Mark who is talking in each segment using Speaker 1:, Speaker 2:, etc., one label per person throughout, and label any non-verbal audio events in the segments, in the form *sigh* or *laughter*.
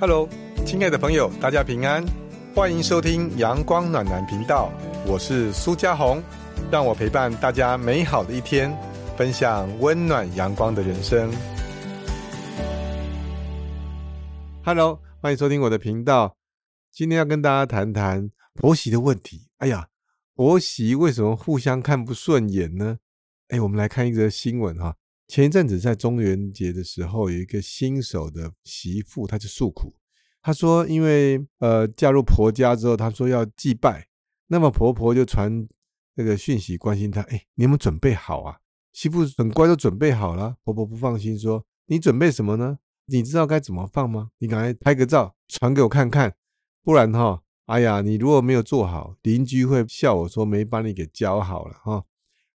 Speaker 1: Hello，亲爱的朋友，大家平安，欢迎收听阳光暖男频道，我是苏家红，让我陪伴大家美好的一天，分享温暖阳光的人生。Hello，欢迎收听我的频道，今天要跟大家谈谈婆媳的问题。哎呀，婆媳为什么互相看不顺眼呢？哎，我们来看一则新闻哈。前一阵子在中元节的时候，有一个新手的媳妇，她就诉苦。她说，因为呃嫁入婆家之后，她说要祭拜，那么婆婆就传那个讯息关心她，哎，你有没有准备好啊？媳妇很乖，都准备好了。婆婆不放心，说你准备什么呢？你知道该怎么放吗？你赶快拍个照传给我看看，不然哈，哎呀，你如果没有做好，邻居会笑我说没把你给教好了哈。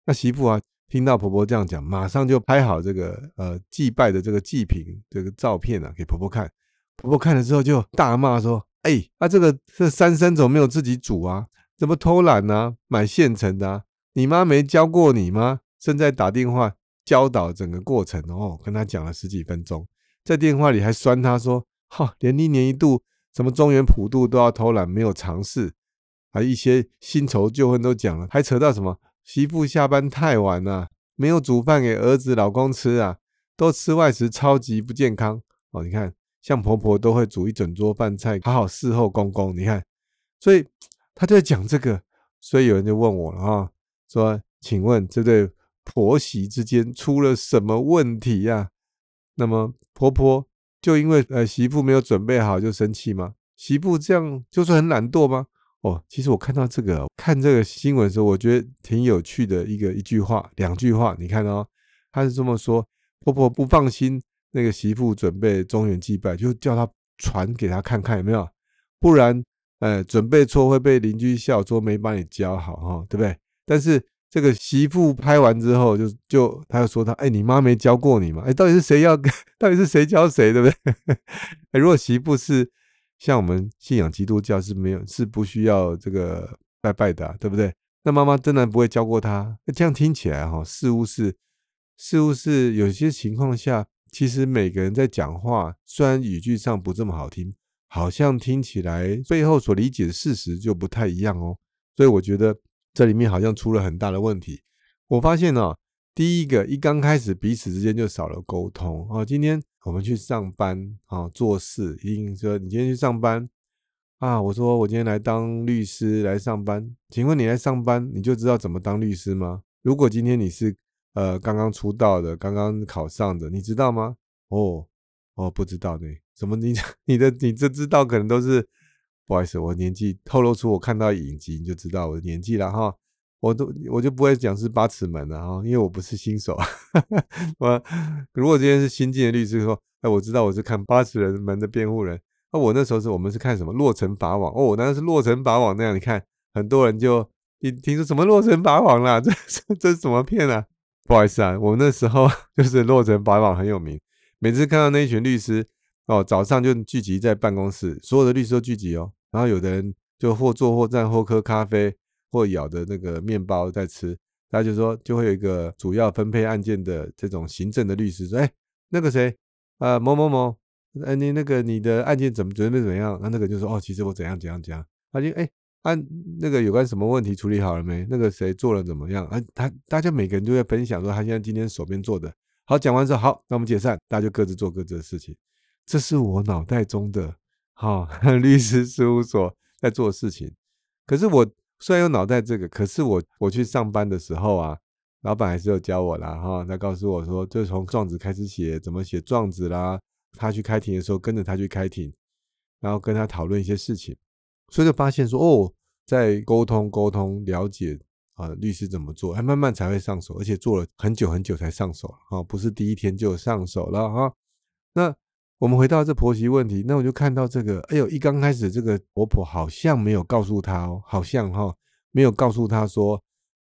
Speaker 1: 那媳妇啊。听到婆婆这样讲，马上就拍好这个呃祭拜的这个祭品这个照片啊，给婆婆看。婆婆看了之后就大骂说：“哎，啊这个这三生怎么没有自己煮啊？怎么偷懒呢？买现成的？你妈没教过你吗？”正在打电话教导整个过程哦，跟他讲了十几分钟，在电话里还酸他说：“哈，连一年一度什么中原普渡都要偷懒，没有尝试，还一些新仇旧恨都讲了，还扯到什么？”媳妇下班太晚了，没有煮饭给儿子、老公吃啊，都吃外食，超级不健康哦。你看，像婆婆都会煮一整桌饭菜，好好伺候公公。你看，所以他就在讲这个，所以有人就问我了啊，说：“请问这对婆媳之间出了什么问题呀？”那么婆婆就因为呃媳妇没有准备好就生气吗？媳妇这样就是很懒惰吗？哦，其实我看到这个看这个新闻的时候，我觉得挺有趣的一个一句话、两句话。你看哦，他是这么说：婆婆不放心那个媳妇准备中原祭拜，就叫他传给他看看有没有，不然，呃，准备错会被邻居笑说没把你教好哈，对不对？但是这个媳妇拍完之后，就就他又说他，哎，你妈没教过你吗？哎，到底是谁要？*laughs* 到底是谁教谁？对不对？*laughs* 哎，如果媳妇是。像我们信仰基督教是没有是不需要这个拜拜的，对不对？那妈妈真的不会教过他？那这样听起来哈，似乎是似乎是有些情况下，其实每个人在讲话，虽然语句上不这么好听，好像听起来背后所理解的事实就不太一样哦。所以我觉得这里面好像出了很大的问题。我发现呢，第一个一刚开始彼此之间就少了沟通哦。今天。我们去上班啊，做事一定说你今天去上班啊。我说我今天来当律师来上班，请问你来上班你就知道怎么当律师吗？如果今天你是呃刚刚出道的，刚刚考上的，你知道吗？哦哦，不知道呢。什么？你你的你这知道可能都是不好意思，我年纪透露出我看到影集你就知道我的年纪了哈。我都我就不会讲是八尺门了哈，因为我不是新手。*laughs* 我如果今天是新进的律师说，哎，我知道我是看八尺人门的辩护人。那我那时候是我们是看什么洛城法网哦，我那是洛城法网那样。你看很多人就一听说什么洛城法网啦，*laughs* 这这这是什么骗啊？不好意思啊，我那时候 *laughs* 就是洛城法网很有名。每次看到那一群律师哦，早上就聚集在办公室，所有的律师都聚集哦，然后有的人就或坐或站或喝咖啡。或咬的那个面包在吃，他就说就会有一个主要分配案件的这种行政的律师说，哎，那个谁，呃，某某某，哎，你那个你的案件怎么准备怎么样？那那个就说，哦，其实我怎样怎样怎样。他就哎，按那个有关什么问题处理好了没？那个谁做了怎么样？啊，他大家每个人都在分享说他现在今天手边做的。好，讲完之后，好，那我们解散，大家就各自做各自的事情。这是我脑袋中的哈 *laughs* 律师事务所在做的事情，可是我。虽然有脑袋这个，可是我我去上班的时候啊，老板还是有教我啦哈。他告诉我说，就从状子开始写，怎么写状子啦。他去开庭的时候，跟着他去开庭，然后跟他讨论一些事情，所以就发现说，哦，在沟通沟通了解啊，律师怎么做，还慢慢才会上手，而且做了很久很久才上手啊，不是第一天就上手了哈。那。我们回到这婆媳问题，那我就看到这个，哎呦，一刚开始这个婆婆好像没有告诉她哦，好像哈没有告诉她说，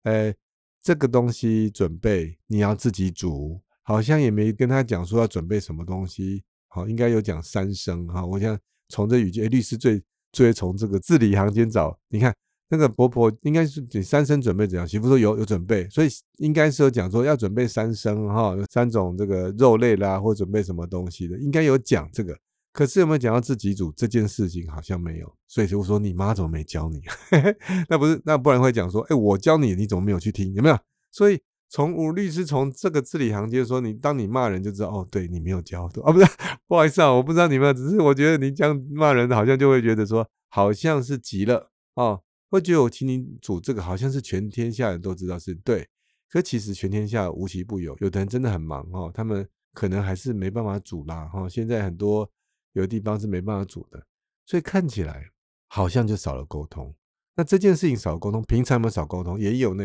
Speaker 1: 哎，这个东西准备你要自己煮，好像也没跟她讲说要准备什么东西，好，应该有讲三声哈。我想从这语句，哎律师最最从这个字里行间找，你看。那个婆婆应该是你三生准备怎样？媳妇说有有准备，所以应该是有讲说要准备三生哈，三种这个肉类啦，或准备什么东西的，应该有讲这个。可是有没有讲到自己煮这件事情？好像没有。所以就说你妈怎么没教你？*laughs* 那不是那不然会讲说，哎，我教你，你怎么没有去听？有没有？所以从吴律师从这个字里行间说，你当你骂人就知道，哦，对你没有教。哦，*laughs* 不是，不好意思啊，我不知道你们，只是我觉得你这样骂人，好像就会觉得说，好像是急了哦，会觉得我请你煮这个，好像是全天下人都知道是对。可其实全天下无奇不有，有的人真的很忙哦，他们可能还是没办法煮啦哈。现在很多有的地方是没办法煮的，所以看起来好像就少了沟通。那这件事情少沟通，平常有没有少沟通？也有呢。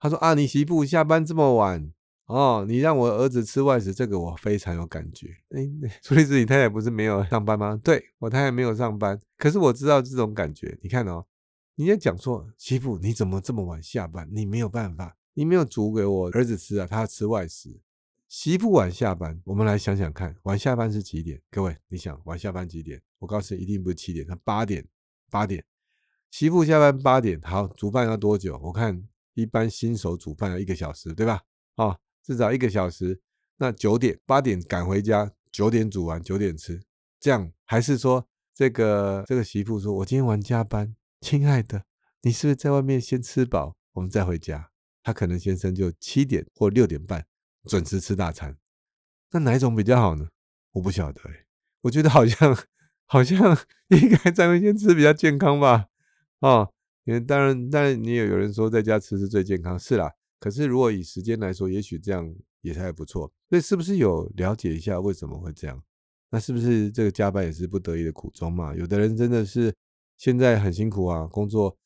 Speaker 1: 他说啊，你媳妇下班这么晚哦，你让我儿子吃外食，这个我非常有感觉。哎，苏律师，你太太不是没有上班吗？对我太太没有上班，可是我知道这种感觉。你看哦，你也讲错，媳妇你怎么这么晚下班？你没有办法。你没有煮给我儿子吃啊？他要吃外食。媳妇晚下班，我们来想想看，晚下班是几点？各位，你想晚下班几点？我告诉你，一定不是七点，他八点。八点，媳妇下班八点，好，煮饭要多久？我看一般新手煮饭要一个小时，对吧？哦，至少一个小时。那九点，八点赶回家，九点煮完，九点吃，这样还是说这个这个媳妇说，我今天晚加班，亲爱的，你是不是在外面先吃饱，我们再回家？他可能先生就七点或六点半准时吃大餐，那哪一种比较好呢？我不晓得哎，我觉得好像好像 *laughs* 应该在外面吃比较健康吧。哦，因为当然当然你也有人说在家吃是最健康，是啦。可是如果以时间来说，也许这样也还不错。所以是不是有了解一下为什么会这样？那是不是这个加班也是不得已的苦衷嘛？有的人真的是现在很辛苦啊，工作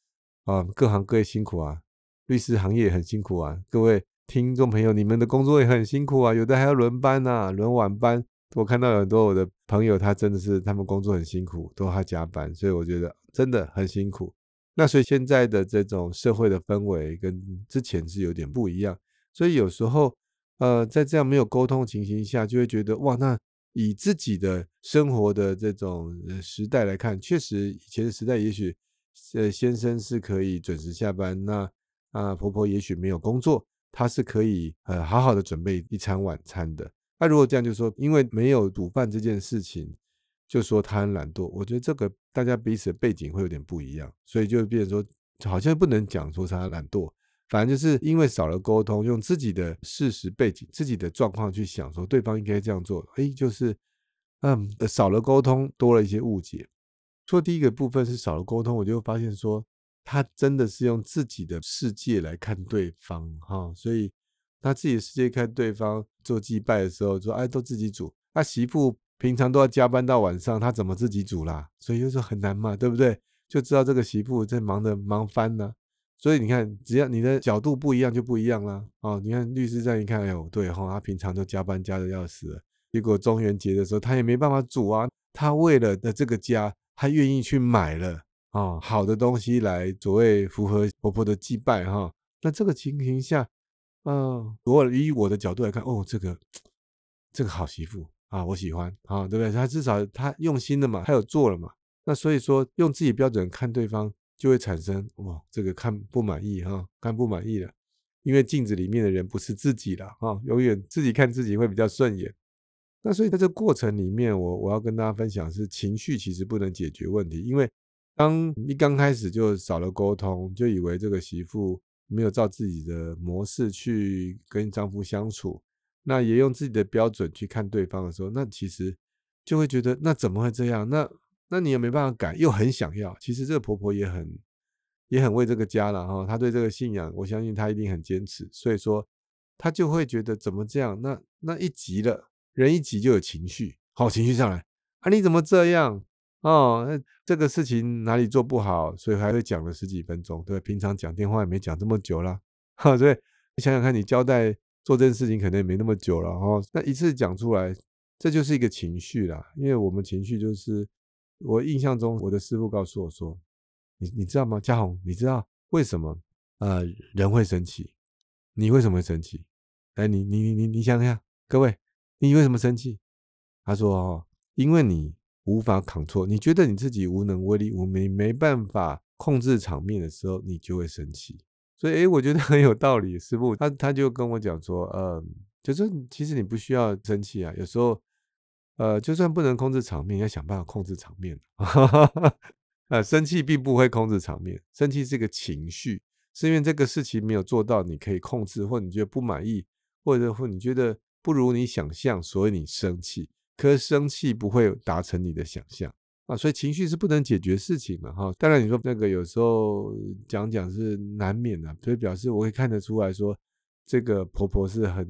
Speaker 1: 啊，各行各业辛苦啊。律师行业很辛苦啊，各位听众朋友，你们的工作也很辛苦啊，有的还要轮班呐，轮晚班。我看到很多我的朋友，他真的是他们工作很辛苦，都要加班，所以我觉得真的很辛苦。那所以现在的这种社会的氛围跟之前是有点不一样，所以有时候呃，在这样没有沟通情形下，就会觉得哇，那以自己的生活的这种时代来看，确实以前的时代，也许呃先生是可以准时下班，那。啊，婆婆也许没有工作，她是可以呃好好的准备一餐晚餐的。那如果这样，就说因为没有煮饭这件事情，就说她很懒惰。我觉得这个大家彼此的背景会有点不一样，所以就变成说，好像不能讲说她懒惰，反正就是因为少了沟通，用自己的事实背景、自己的状况去想，说对方应该这样做，哎，就是嗯少了沟通，多了一些误解。说第一个部分是少了沟通，我就发现说。他真的是用自己的世界来看对方，哈，所以他自己的世界看对方做祭拜的时候说，哎，都自己煮。那媳妇平常都要加班到晚上，他怎么自己煮啦？所以就说很难嘛，对不对？就知道这个媳妇在忙的忙翻了。所以你看，只要你的角度不一样，就不一样啦。哦，你看律师这样一看，哎呦，对哈，他平常都加班加的要死，结果中元节的时候他也没办法煮啊。他为了的这个家，他愿意去买了。啊，好的东西来所谓符合婆婆的祭拜哈。那这个情形下，嗯，如果以我的角度来看，哦，这个这个好媳妇啊，我喜欢啊，对不对？他至少他用心的嘛，他有做了嘛。那所以说，用自己标准看对方，就会产生哇，这个看不满意哈，看不满意了。因为镜子里面的人不是自己的啊，永远自己看自己会比较顺眼。那所以在这过程里面，我我要跟大家分享是情绪其实不能解决问题，因为。当一刚开始就少了沟通，就以为这个媳妇没有照自己的模式去跟丈夫相处，那也用自己的标准去看对方的时候，那其实就会觉得那怎么会这样？那那你也没办法改，又很想要。其实这个婆婆也很也很为这个家了哈，她对这个信仰，我相信她一定很坚持。所以说她就会觉得怎么这样？那那一急了，人一急就有情绪，好情绪上来啊，你怎么这样？哦，那这个事情哪里做不好，所以还会讲了十几分钟，对平常讲电话也没讲这么久啦。哈，所以你想想看，你交代做这件事情可能也没那么久了，哦，那一次讲出来，这就是一个情绪啦。因为我们情绪就是，我印象中我的师傅告诉我说，你你知道吗，嘉宏，你知道为什么呃人会生气？你为什么会生气？哎，你你你你你想想，各位，你为什么生气？他说哦，因为你。无法扛错，你觉得你自己无能为力、无没没办法控制场面的时候，你就会生气。所以，诶，我觉得很有道理。师傅他他就跟我讲说，呃，就是其实你不需要生气啊。有时候呃，就算不能控制场面，要想办法控制场面。*laughs* 呃，生气并不会控制场面，生气是个情绪，是因为这个事情没有做到你可以控制，或你觉得不满意，或者或你觉得不如你想象，所以你生气。可是生气不会达成你的想象啊，所以情绪是不能解决事情的哈。当然你说那个有时候讲讲是难免的，所以表示我会看得出来说，这个婆婆是很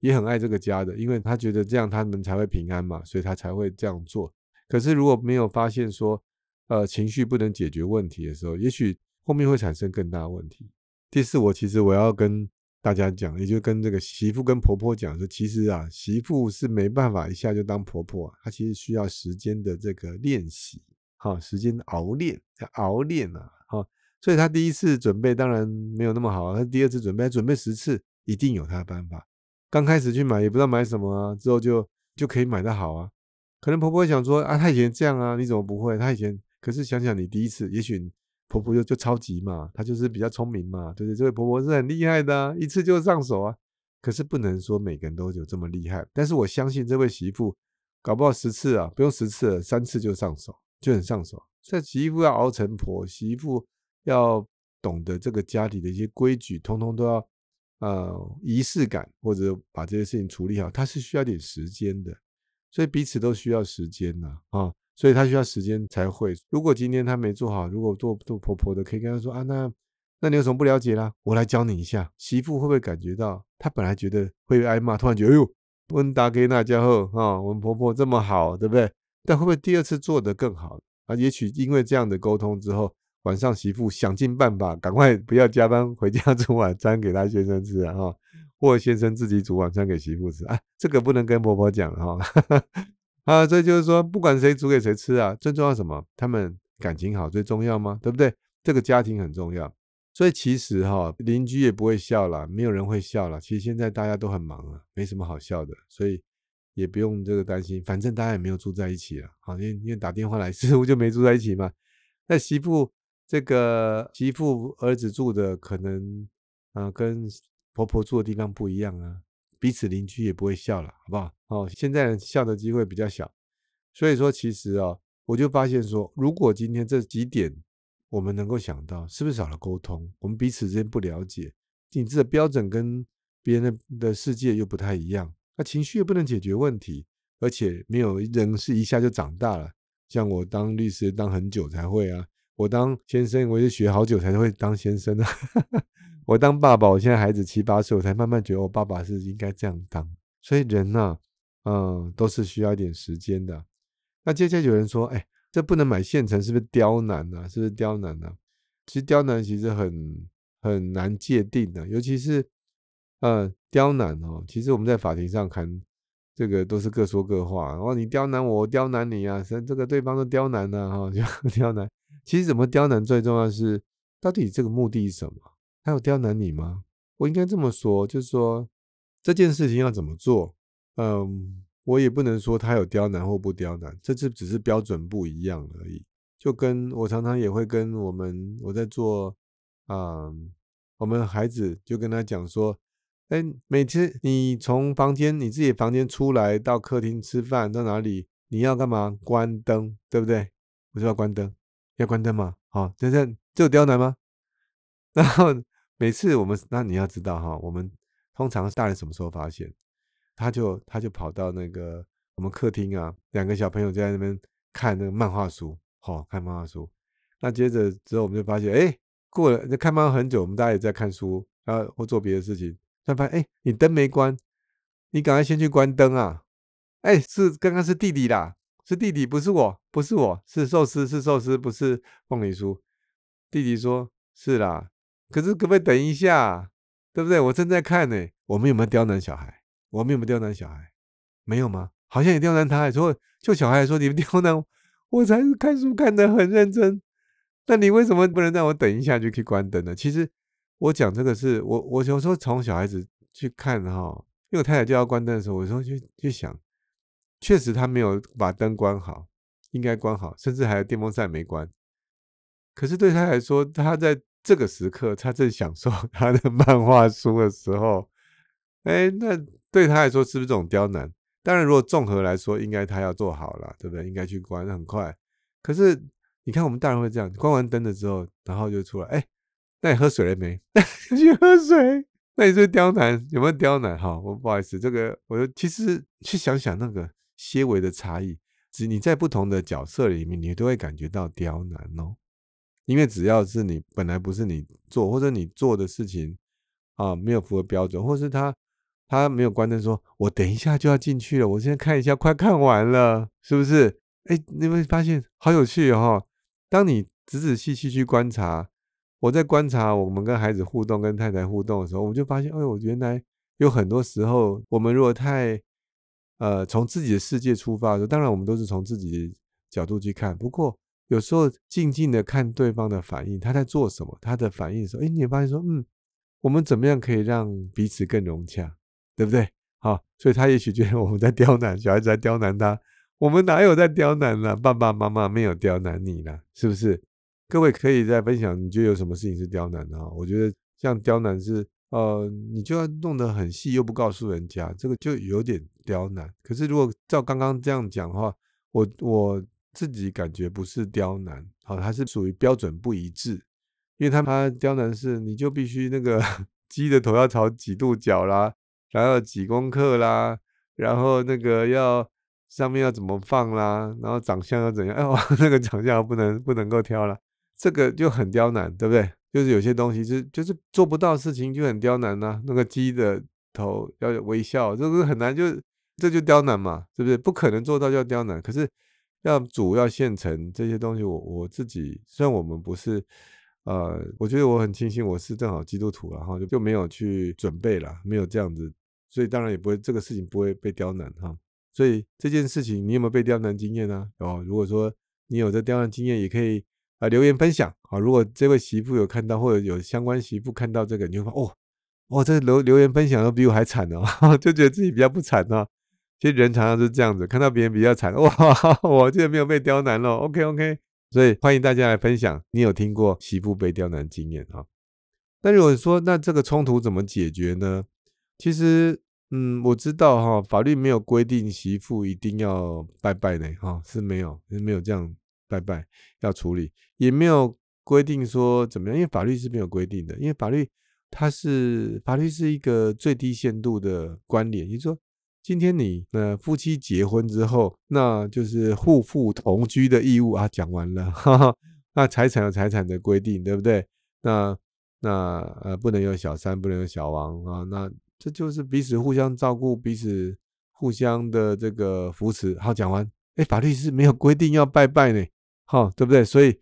Speaker 1: 也很爱这个家的，因为他觉得这样他们才会平安嘛，所以他才会这样做。可是如果没有发现说，呃，情绪不能解决问题的时候，也许后面会产生更大问题。第四，我其实我要跟大家讲，也就跟这个媳妇跟婆婆讲说，其实啊，媳妇是没办法一下就当婆婆，她其实需要时间的这个练习，哈，时间熬练，熬练啊，哈，所以她第一次准备当然没有那么好，她第二次准备，准备十次一定有她的办法。刚开始去买也不知道买什么啊，之后就就可以买得好啊。可能婆婆想说啊，她以前这样啊，你怎么不会？她以前。可是想想你第一次，也许婆婆就就超级嘛，她就是比较聪明嘛，对不对？这位婆婆是很厉害的，一次就上手啊。可是不能说每个人都有这么厉害，但是我相信这位媳妇，搞不好十次啊，不用十次，三次就上手，就很上手。所以媳妇要熬成婆，媳妇要懂得这个家里的一些规矩，通通都要呃仪式感，或者把这些事情处理好，她是需要点时间的，所以彼此都需要时间呐啊。所以她需要时间才会。如果今天她没做好，如果做做婆婆的，可以跟她说啊，那那你有什么不了解啦？我来教你一下。媳妇会不会感觉到，她本来觉得会挨骂，突然觉得，哎呦，温达给那家伙啊，我们婆婆这么好，对不对？但会不会第二次做得更好啊？也许因为这样的沟通之后，晚上媳妇想尽办法，赶快不要加班，回家 *laughs* 煮晚餐给她先生吃啊，或先生自己煮晚餐给媳妇吃啊。这个不能跟婆婆讲哈。*laughs* 啊，这就是说，不管谁煮给谁吃啊，最重要什么？他们感情好最重要吗？对不对？这个家庭很重要，所以其实哈，邻居也不会笑了，没有人会笑了。其实现在大家都很忙啊，没什么好笑的，所以也不用这个担心。反正大家也没有住在一起了，好，因为因为打电话来，*laughs* 似乎就没住在一起嘛。那媳妇这个媳妇儿子住的可能啊，跟婆婆住的地方不一样啊。彼此邻居也不会笑了，好不好？哦，现在笑的机会比较小，所以说其实啊，我就发现说，如果今天这几点我们能够想到，是不是少了沟通？我们彼此之间不了解，你这的标准跟别人的的世界又不太一样，那情绪又不能解决问题，而且没有人是一下就长大了。像我当律师当很久才会啊，我当先生我也学好久才会当先生啊。*laughs* 我当爸爸，我现在孩子七八岁，我才慢慢觉得我爸爸是应该这样当。所以人呢，嗯，都是需要一点时间的。那接下来有人说，哎，这不能买现成，是不是刁难呢？是不是刁难呢？其实刁难其实很很难界定的，尤其是呃刁难哦。其实我们在法庭上看这个都是各说各话，然后你刁难我，刁难你啊，这个对方都刁难了哈，*laughs* 就刁难。其实怎么刁难最重要是到底这个目的是什么？他有刁难你吗？我应该这么说，就是说这件事情要怎么做？嗯，我也不能说他有刁难或不刁难，这次只是标准不一样而已。就跟我常常也会跟我们我在做啊，我们孩子就跟他讲说，哎，每次你从房间你自己房间出来到客厅吃饭到哪里，你要干嘛？关灯，对不对？我就要关灯，要关灯吗？好，等等这有刁难吗？*laughs* 然后。每次我们那你要知道哈，我们通常大人什么时候发现？他就他就跑到那个我们客厅啊，两个小朋友就在那边看那个漫画书，好看漫画书。那接着之后我们就发现，哎，过了看漫画很久，我们大家也在看书，然后或做别的事情，突然发现，哎，你灯没关，你赶快先去关灯啊！哎，是刚刚是弟弟啦，是弟弟，不是我，不是我，是寿司，是寿司，不是凤梨酥。弟弟说，是啦。可是可不可以等一下，对不对？我正在看呢。我们有没有刁难小孩？我们有没有刁难小孩？没有吗？好像也刁难他。说就小孩说你们 *laughs* 刁难我，我才是看书看得很认真。那你为什么不能让我等一下就去关灯呢？其实我讲这个是我我有时候从小孩子去看哈，因为我太太就要关灯的时候，我说去去想，确实他没有把灯关好，应该关好，甚至还有电风扇没关。可是对他来说，他在。这个时刻，他正享受 *laughs* 他的漫画书的时候，哎，那对他来说是不是这种刁难？当然，如果综合来说，应该他要做好了，对不对？应该去关很快。可是你看，我们大人会这样，关完灯了之后，然后就出来，哎，那你喝水了没？*laughs* 去喝水。那你是刁难有没有刁难？哈，我不好意思，这个我其实去想想那个些微的差异，你在不同的角色里面，你都会感觉到刁难哦。因为只要是你本来不是你做，或者你做的事情啊没有符合标准，或是他他没有关灯，说我等一下就要进去了，我现在看一下，快看完了，是不是？哎，你会发现好有趣哦。当你仔仔细细去观察，我在观察我们跟孩子互动、跟太太互动的时候，我们就发现，哎呦，原来有很多时候，我们如果太呃从自己的世界出发的时候，当然我们都是从自己的角度去看，不过。有时候静静的看对方的反应，他在做什么，他的反应的时候，哎，你发现说，嗯，我们怎么样可以让彼此更融洽，对不对？好，所以他也许觉得我们在刁难小孩子，在刁难他，我们哪有在刁难呢？爸爸妈妈没有刁难你呢，是不是？各位可以再分享，你觉得有什么事情是刁难的？我觉得像刁难是，呃，你就要弄得很细，又不告诉人家，这个就有点刁难。可是如果照刚刚这样讲的话，我我。自己感觉不是刁难，好，它是属于标准不一致，因为他他刁难是你就必须那个 *laughs* 鸡的头要朝几度角啦，然后几公克啦，然后那个要上面要怎么放啦，然后长相要怎样，哎，*laughs* 那个长相不能不能够挑了，这个就很刁难，对不对？就是有些东西是就是做不到事情就很刁难呐，那个鸡的头要微笑，这个很难，就这就刁难嘛，是不是？不可能做到就要刁难，可是。要煮要现成这些东西，我我自己虽然我们不是，呃，我觉得我很庆幸我是正好基督徒，然后就就没有去准备了，没有这样子，所以当然也不会这个事情不会被刁难哈。所以这件事情你有没有被刁难经验呢？哦，如果说你有这刁难经验，也可以啊留言分享啊。如果这位媳妇有看到，或者有相关媳妇看到这个，你就说哦，哦，这留留言分享都比我还惨哦，*laughs* 就觉得自己比较不惨呢。其实人常常是这样子，看到别人比较惨，哇，*laughs* 我这没有被刁难了。OK OK，所以欢迎大家来分享，你有听过媳妇被刁难经验哈？那如果说那这个冲突怎么解决呢？其实，嗯，我知道哈，法律没有规定媳妇一定要拜拜的哈，是没有，没有这样拜拜要处理，也没有规定说怎么样，因为法律是没有规定的，因为法律它是法律是一个最低限度的关联，也就是说。今天你呃夫妻结婚之后，那就是互负同居的义务啊。讲完了，哈哈，那财产有财产的规定，对不对？那那呃不能有小三，不能有小王啊。那这就是彼此互相照顾，彼此互相的这个扶持。好，讲完，哎，法律是没有规定要拜拜呢，哈，对不对？所以，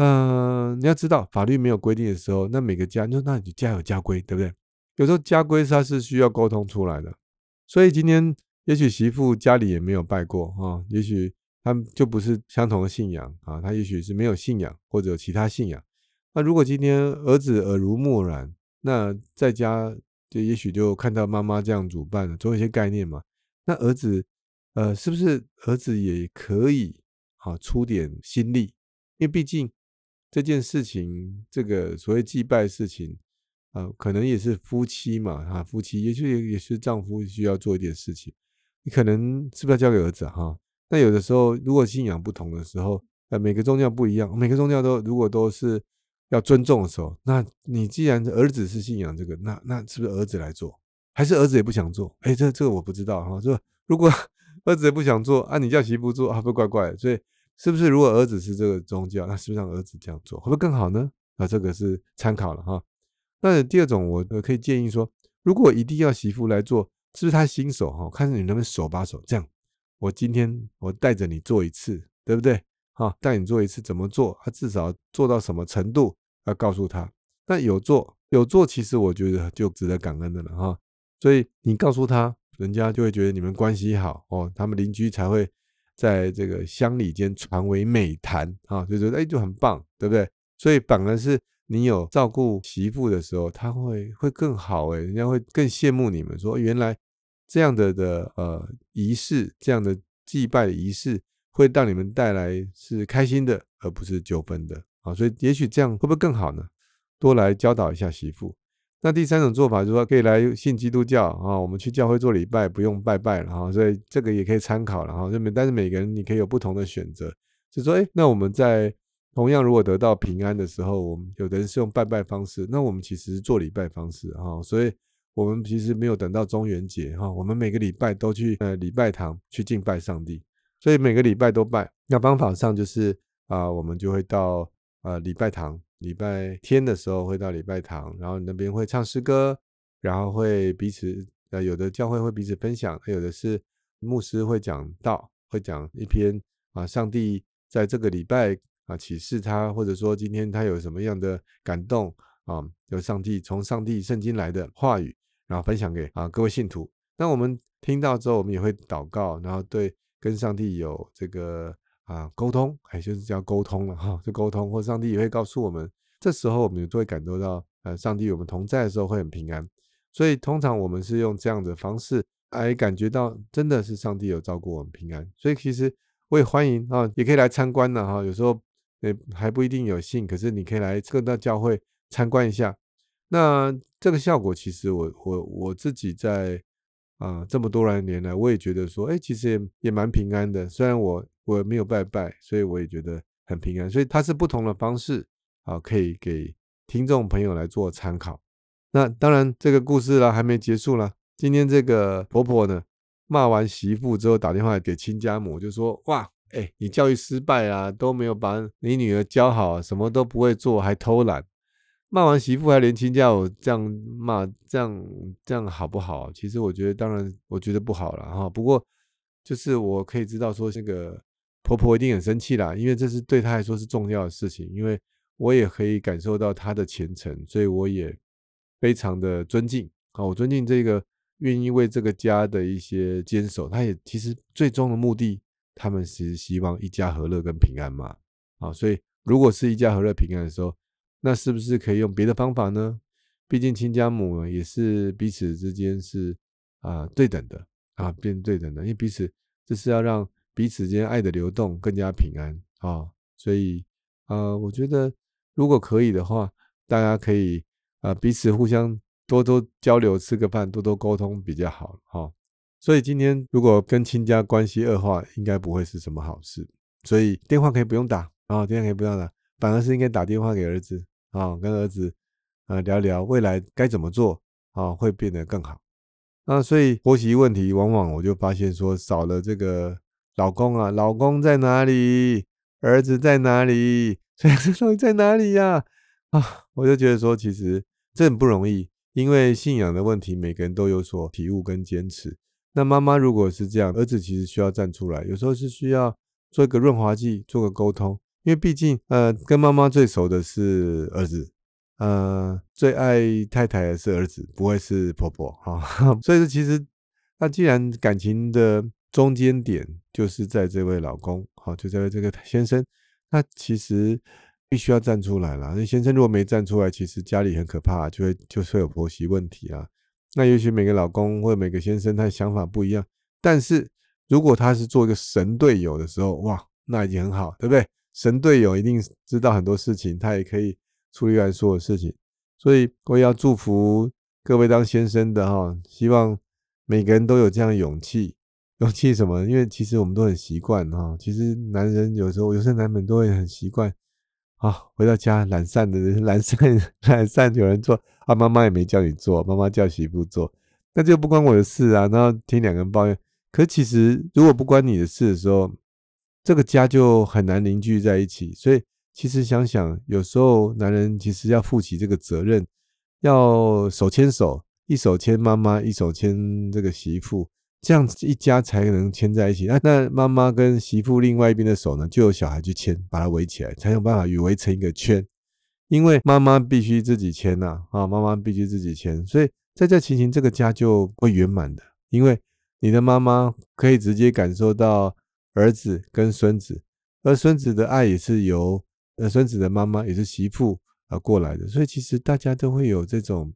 Speaker 1: 嗯，你要知道，法律没有规定的时候，那每个家，你说那你家有家规，对不对？有时候家规它是需要沟通出来的。所以今天也许媳妇家里也没有拜过啊，也许他们就不是相同的信仰啊，他也许是没有信仰或者其他信仰。那如果今天儿子耳濡目染，那在家就也许就看到妈妈这样主办了，总有一些概念嘛。那儿子呃，是不是儿子也可以啊出点心力？因为毕竟这件事情，这个所谓祭拜事情。啊，可能也是夫妻嘛，哈，夫妻也许也是丈夫需要做一点事情，你可能是不是要交给儿子哈？那有的时候，如果信仰不同的时候，呃，每个宗教不一样，每个宗教都如果都是要尊重的时候，那你既然儿子是信仰这个，那那是不是儿子来做，还是儿子也不想做？哎，这这个我不知道哈，是吧？如果 *laughs* 儿子也不想做，啊，你叫媳妇做，会不会怪怪？所以是不是如果儿子是这个宗教，那是不是让儿子这样做，会不会更好呢？啊，这个是参考了哈。那第二种，我可以建议说，如果一定要媳妇来做，是不是他新手哈？看着你能不能手把手这样。我今天我带着你做一次，对不对？哈，带你做一次怎么做？他至少做到什么程度？要告诉他。那有做有做，其实我觉得就值得感恩的了哈。所以你告诉他，人家就会觉得你们关系好哦，他们邻居才会在这个乡里间传为美谈啊，就觉得哎就很棒，对不对？所以反而是。你有照顾媳妇的时候，他会会更好诶，人家会更羡慕你们。说原来这样的的呃仪式，这样的祭拜的仪式，会让你们带来是开心的，而不是纠纷的啊。所以也许这样会不会更好呢？多来教导一下媳妇。那第三种做法就是说，可以来信基督教啊，我们去教会做礼拜，不用拜拜了哈，所以这个也可以参考了哈。但是每个人你可以有不同的选择，就说，哎，那我们在同样如果得到平安的时候，我们有的人是用拜拜方式，那我们其实做礼拜方式哈，所以我们其实没有等到中元节哈，我们每个礼拜都去呃礼拜堂去敬拜上帝，所以每个礼拜都拜。那方法上就是啊，我们就会到呃礼拜堂。礼拜天的时候会到礼拜堂，然后那边会唱诗歌，然后会彼此呃有的教会会彼此分享，有的是牧师会讲道，会讲一篇啊上帝在这个礼拜啊启示他，或者说今天他有什么样的感动啊，有上帝从上帝圣经来的话语，然后分享给啊各位信徒。那我们听到之后，我们也会祷告，然后对跟上帝有这个。啊，沟通，哎，就是叫沟通了哈，就沟通，或上帝也会告诉我们，这时候我们就会感受到，呃，上帝与我们同在的时候会很平安。所以通常我们是用这样的方式来感觉到，真的是上帝有照顾我们平安。所以其实我也欢迎啊，也可以来参观的哈。有时候也还不一定有信，可是你可以来各大教会参观一下。那这个效果，其实我我我自己在啊这么多年来，我也觉得说，哎，其实也也蛮平安的。虽然我。我没有拜拜，所以我也觉得很平安。所以它是不同的方式啊，可以给听众朋友来做参考。那当然，这个故事啦还没结束了。今天这个婆婆呢，骂完媳妇之后，打电话给亲家母，就说：“哇，哎，你教育失败啊，都没有把你女儿教好，什么都不会做，还偷懒。”骂完媳妇还连亲家母这样骂，这样这样好不好？其实我觉得，当然我觉得不好了哈。不过就是我可以知道说这个。婆婆一定很生气啦，因为这是对她来说是重要的事情。因为我也可以感受到她的虔诚，所以我也非常的尊敬啊，我尊敬这个愿意为这个家的一些坚守。他也其实最终的目的，他们是希望一家和乐跟平安嘛。啊，所以如果是一家和乐平安的时候，那是不是可以用别的方法呢？毕竟亲家母也是彼此之间是啊对等的啊，变对等的，因为彼此这是要让。彼此间爱的流动更加平安啊，所以呃，我觉得如果可以的话，大家可以啊彼此互相多多交流，吃个饭，多多沟通比较好哈。所以今天如果跟亲家关系恶化，应该不会是什么好事。所以电话可以不用打啊，电话可以不用打，反而是应该打电话给儿子啊，跟儿子啊聊聊未来该怎么做啊，会变得更好。那所以婆媳问题，往往我就发现说少了这个。老公啊，老公在哪里？儿子在哪里？所以这到底在哪里呀？啊，我就觉得说，其实这很不容易，因为信仰的问题，每个人都有所体悟跟坚持。那妈妈如果是这样，儿子其实需要站出来，有时候是需要做一个润滑剂，做个沟通，因为毕竟，呃，跟妈妈最熟的是儿子，呃，最爱太太的是儿子，不会是婆婆哈。*laughs* 所以说，其实那既然感情的。中间点就是在这位老公，好，就在这个先生，那其实必须要站出来了。那先生如果没站出来，其实家里很可怕，就会就是会有婆媳问题啊。那也许每个老公或者每个先生他的想法不一样，但是如果他是做一个神队友的时候，哇，那已经很好，对不对？神队友一定知道很多事情，他也可以处理完所有事情。所以我也要祝福各位当先生的哈，希望每个人都有这样的勇气。*laughs* 勇气什么？因为其实我们都很习惯哈。其实男人有时候，有些男人都会很习惯啊，回到家懒散的人，懒 *laughs* 散懒散，有人做啊，妈妈也没叫你做，妈妈叫媳妇做，那就不关我的事啊。然后听两个人抱怨。可其实如果不关你的事的时候，这个家就很难凝聚在一起。所以其实想想，有时候男人其实要负起这个责任，要手牵手，一手牵妈妈，一手牵这个媳妇。这样子一家才能牵在一起。那那妈妈跟媳妇另外一边的手呢，就有小孩去牵，把它围起来，才有办法与围成一个圈。因为妈妈必须自己牵呐，啊，妈妈必须自己牵，所以在这情形，这个家就会圆满的。因为你的妈妈可以直接感受到儿子跟孙子，而孙子的爱也是由呃孙子的妈妈也是媳妇啊过来的，所以其实大家都会有这种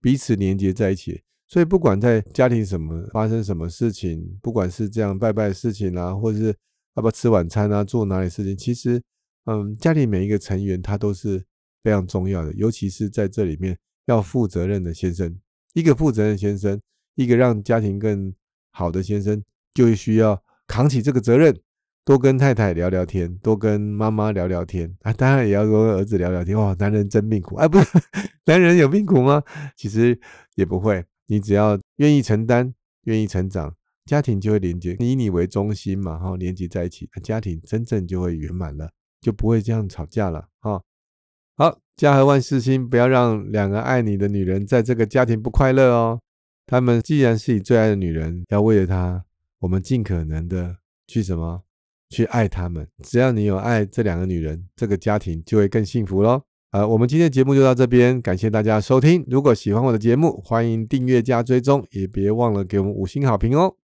Speaker 1: 彼此连接在一起。所以不管在家庭什么发生什么事情，不管是这样拜拜的事情啊，或者是要不要吃晚餐啊，做哪里事情，其实，嗯，家里每一个成员他都是非常重要的，尤其是在这里面要负责任的先生。一个负责任先生，一个让家庭更好的先生，就需要扛起这个责任，多跟太太聊聊天，多跟妈妈聊聊天啊，当然也要多跟儿子聊聊天。哇，男人真命苦！哎，不是，*laughs* 男人有命苦吗？其实也不会，你只要愿意承担，愿意成长，家庭就会连接，以你为中心嘛，哈，连接在一起，家庭真正就会圆满了，就不会这样吵架了，哈。好，家和万事兴，不要让两个爱你的女人在这个家庭不快乐哦。她们既然是你最爱的女人，要为了她，我们尽可能的去什么，去爱她们。只要你有爱这两个女人，这个家庭就会更幸福喽。呃，我们今天的节目就到这边，感谢大家收听。如果喜欢我的节目，欢迎订阅加追踪，也别忘了给我们五星好评哦。